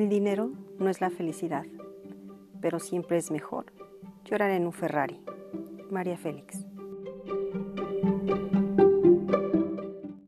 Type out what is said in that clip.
El dinero no es la felicidad, pero siempre es mejor llorar en un Ferrari. María Félix.